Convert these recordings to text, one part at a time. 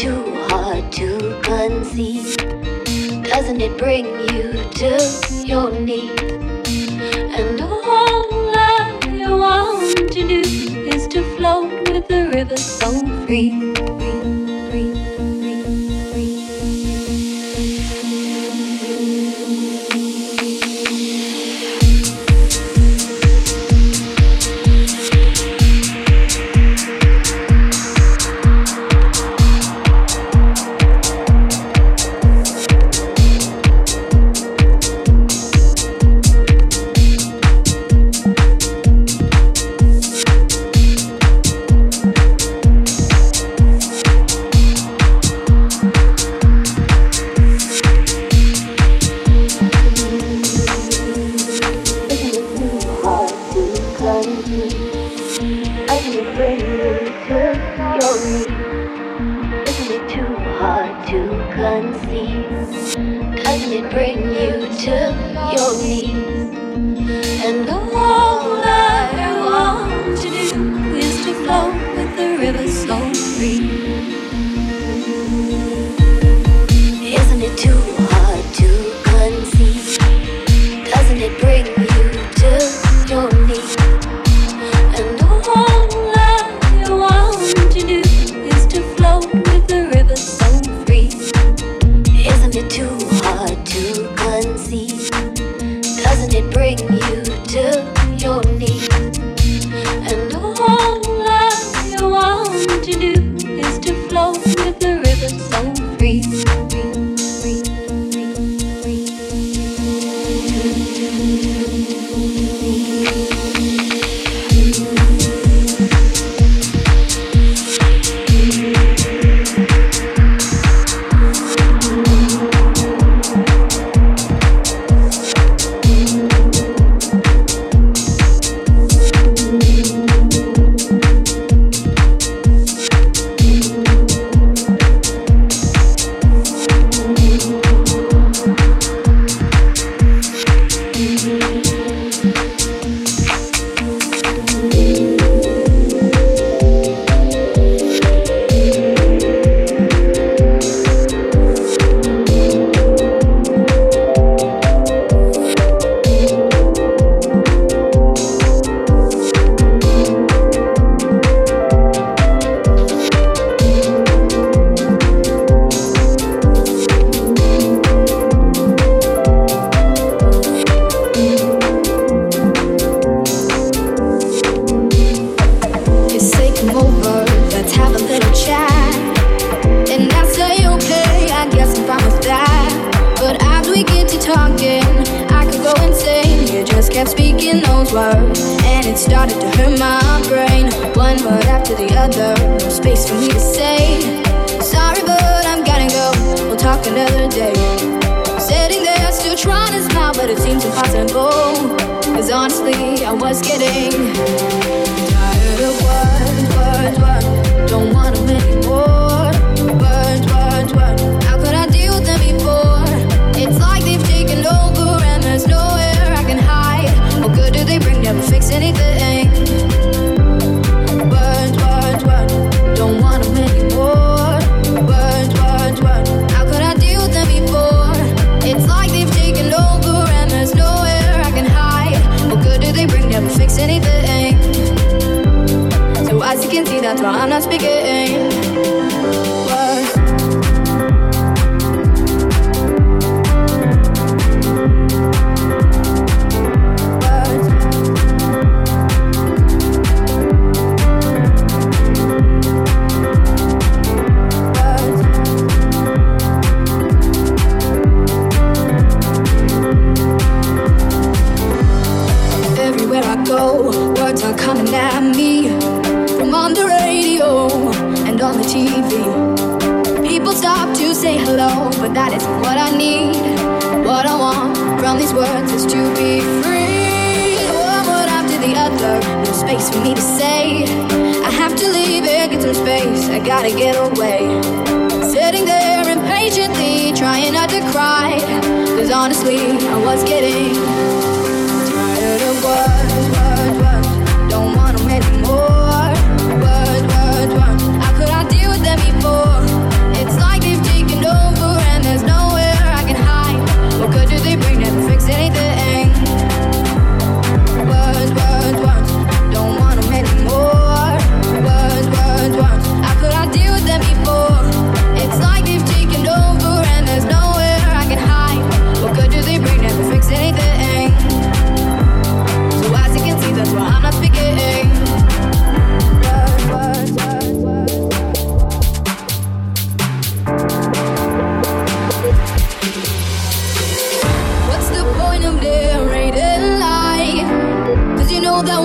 too hard to conceive. Doesn't it bring you to your knees? And all I want to do is to float with the river so free.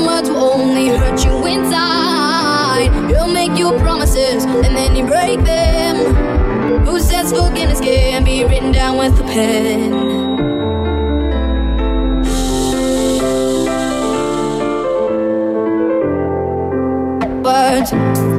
Words will only hurt you inside. He'll make you promises and then you break them. Who says forgiveness can be written down with a pen? Words.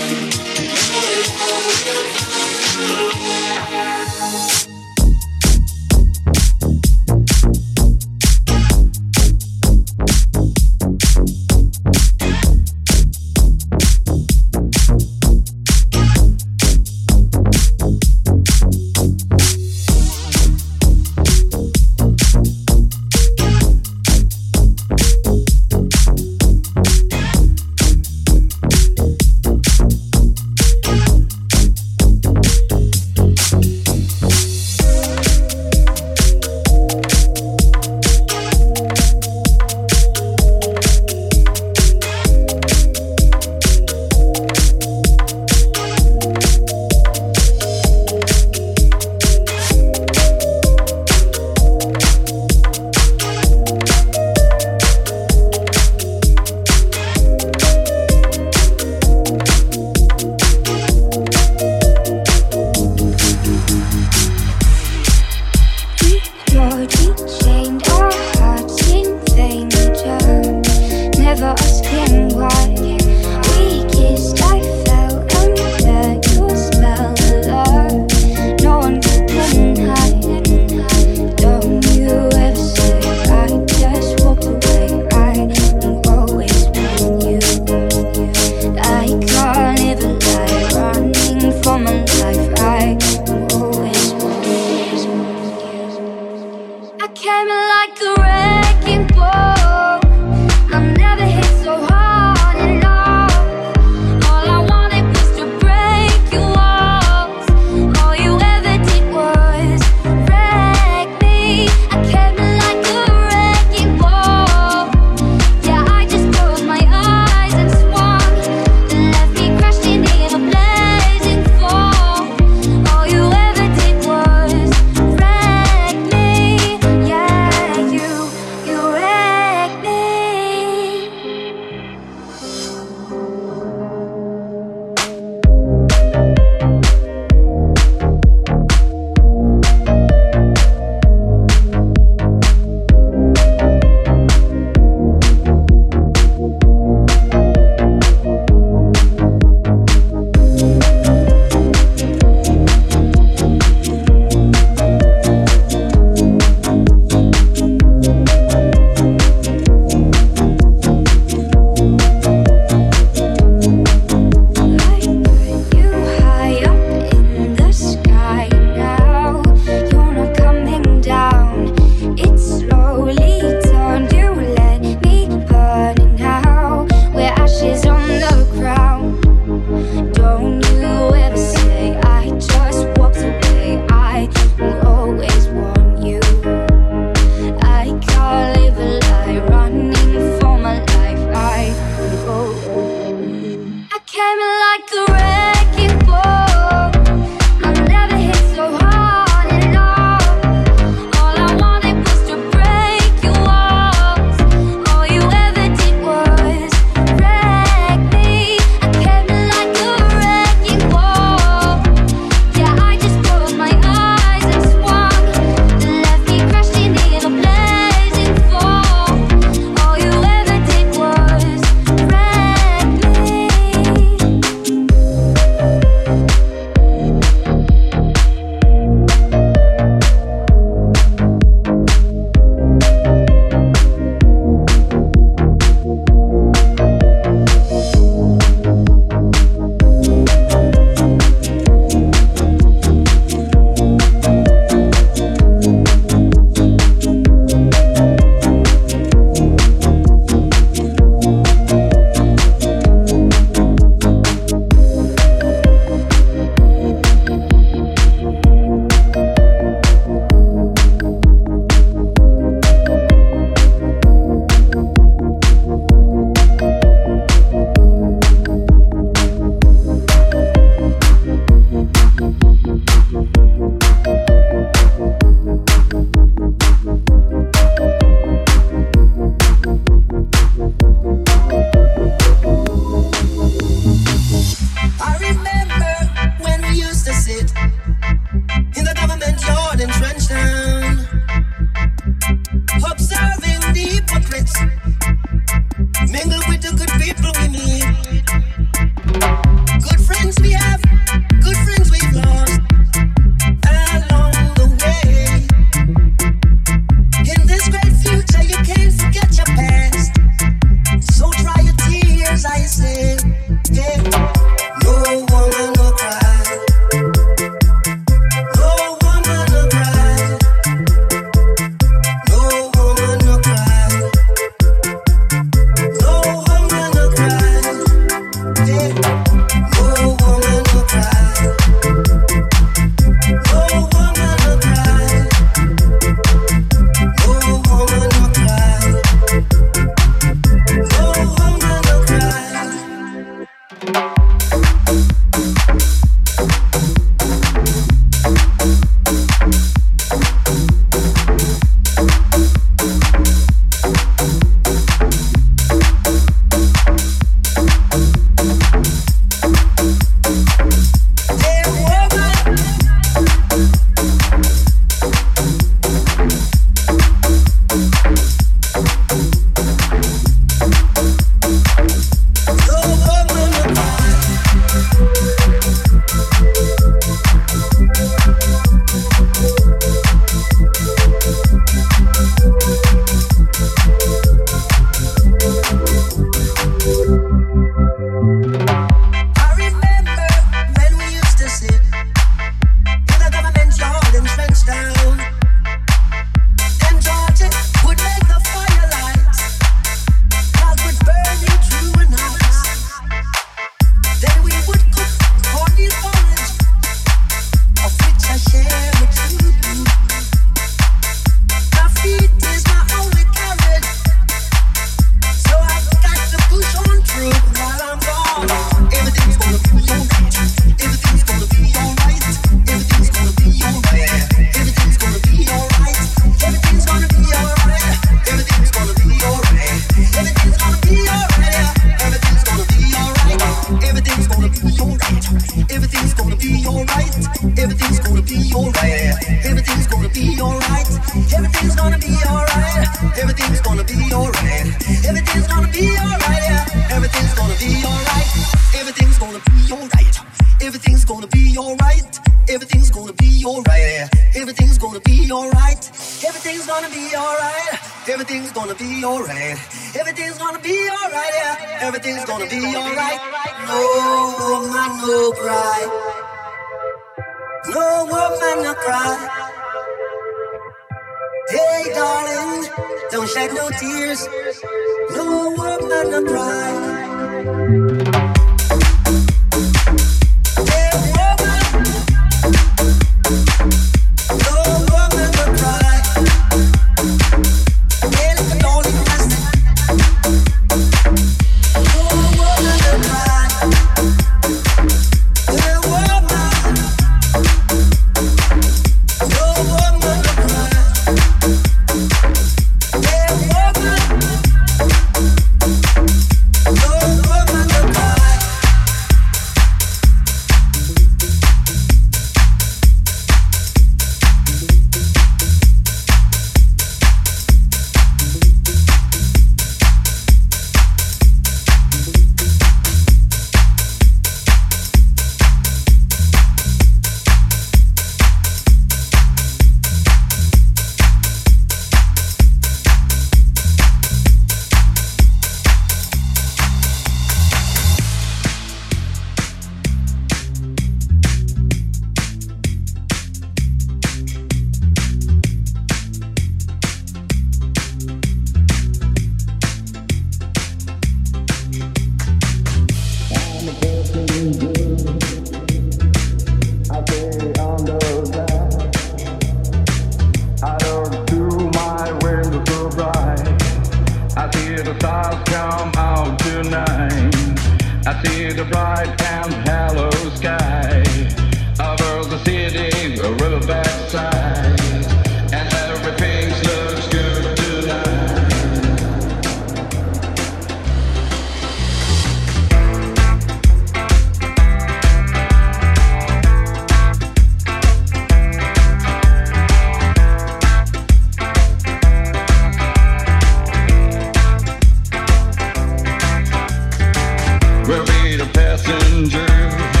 passenger.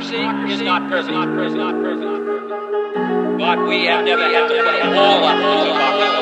democracy, is not prison. Not. Not. But we have never had to put a wall up.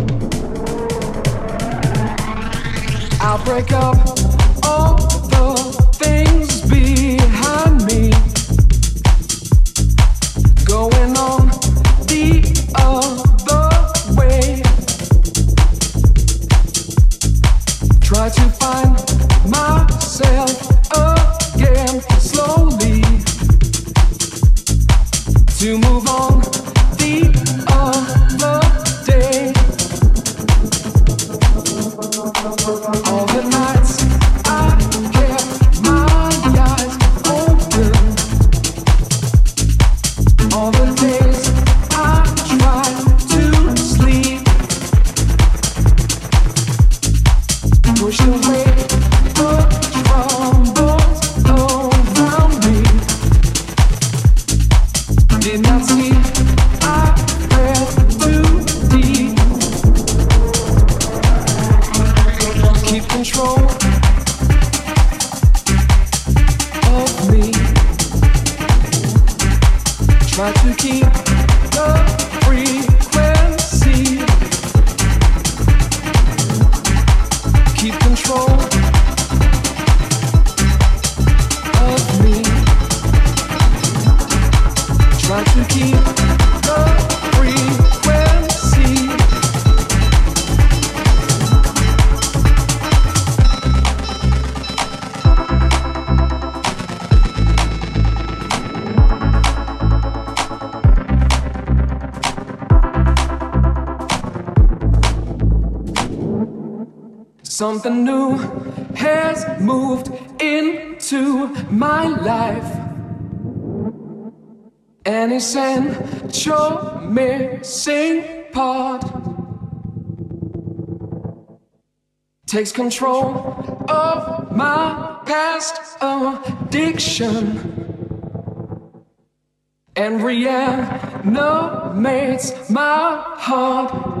I'll break up Something new has moved into my life. and An essential missing part takes control of my past addiction and reanimates my heart.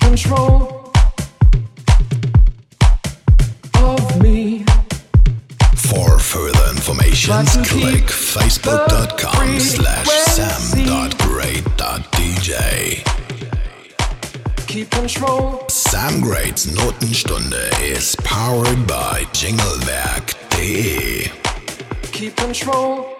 control of me. For further information, Try to keep click facebook.com slash frequency. sam.grade.dj. Keep control Sam Grades Notenstunde is powered by Jinglewerk.de. keep control